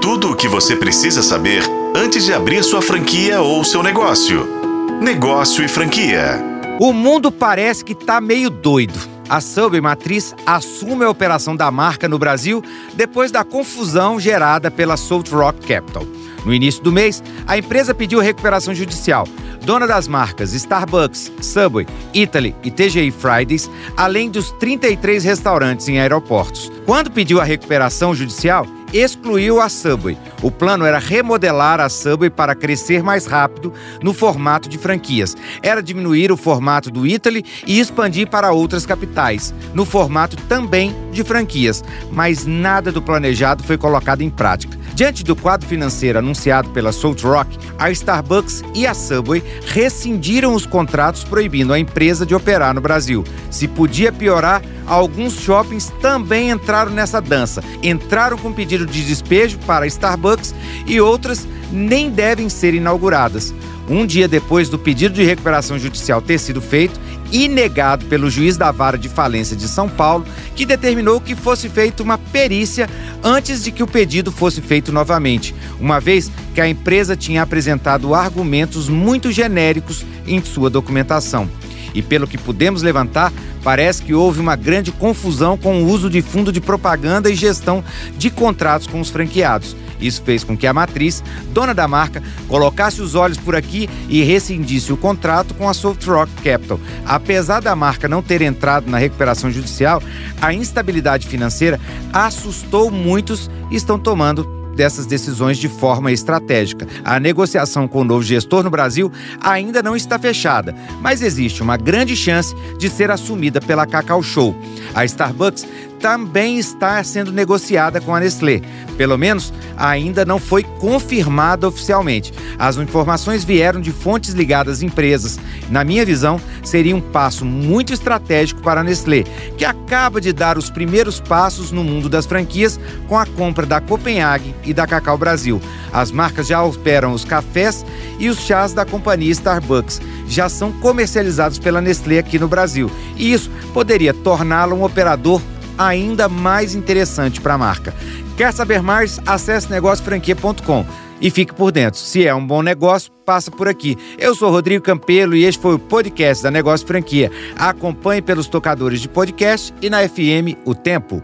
Tudo o que você precisa saber antes de abrir sua franquia ou seu negócio. Negócio e franquia. O mundo parece que tá meio doido. A Subway Matriz assume a operação da marca no Brasil depois da confusão gerada pela Salt Rock Capital. No início do mês, a empresa pediu recuperação judicial. Dona das marcas Starbucks, Subway, Italy e TGI Fridays, além dos 33 restaurantes em aeroportos. Quando pediu a recuperação judicial, excluiu a Subway. O plano era remodelar a Subway para crescer mais rápido no formato de franquias. Era diminuir o formato do Italy e expandir para outras capitais, no formato também de franquias. Mas nada do planejado foi colocado em prática. Diante do quadro financeiro anunciado pela Salt Rock, a Starbucks e a Subway rescindiram os contratos proibindo a empresa de operar no Brasil. Se podia piorar, alguns shoppings também entraram nessa dança. Entraram com pedido de despejo para Starbucks e outras nem devem ser inauguradas. Um dia depois do pedido de recuperação judicial ter sido feito e negado pelo juiz da vara de falência de São Paulo, que determinou que fosse feita uma perícia antes de que o pedido fosse feito novamente, uma vez que a empresa tinha apresentado argumentos muito genéricos em sua documentação. E pelo que pudemos levantar, parece que houve uma grande confusão com o uso de fundo de propaganda e gestão de contratos com os franqueados. Isso fez com que a matriz, dona da marca, colocasse os olhos por aqui e rescindisse o contrato com a Soft Rock Capital. Apesar da marca não ter entrado na recuperação judicial, a instabilidade financeira assustou muitos e estão tomando dessas decisões de forma estratégica. A negociação com o novo gestor no Brasil ainda não está fechada, mas existe uma grande chance de ser assumida pela Cacau Show. A Starbucks também está sendo negociada com a Nestlé. Pelo menos ainda não foi confirmada oficialmente. As informações vieram de fontes ligadas a empresas. Na minha visão, seria um passo muito estratégico para a Nestlé, que acaba de dar os primeiros passos no mundo das franquias com a compra da Copenhague e da Cacau Brasil. As marcas já operam os cafés e os chás da companhia Starbucks. Já são comercializados pela Nestlé aqui no Brasil. E isso poderia torná-la um operador ainda mais interessante para a marca. Quer saber mais? Acesse negociofranquia.com e fique por dentro. Se é um bom negócio, passa por aqui. Eu sou Rodrigo Campelo e este foi o podcast da Negócio Franquia. Acompanhe pelos tocadores de podcast e na FM O Tempo.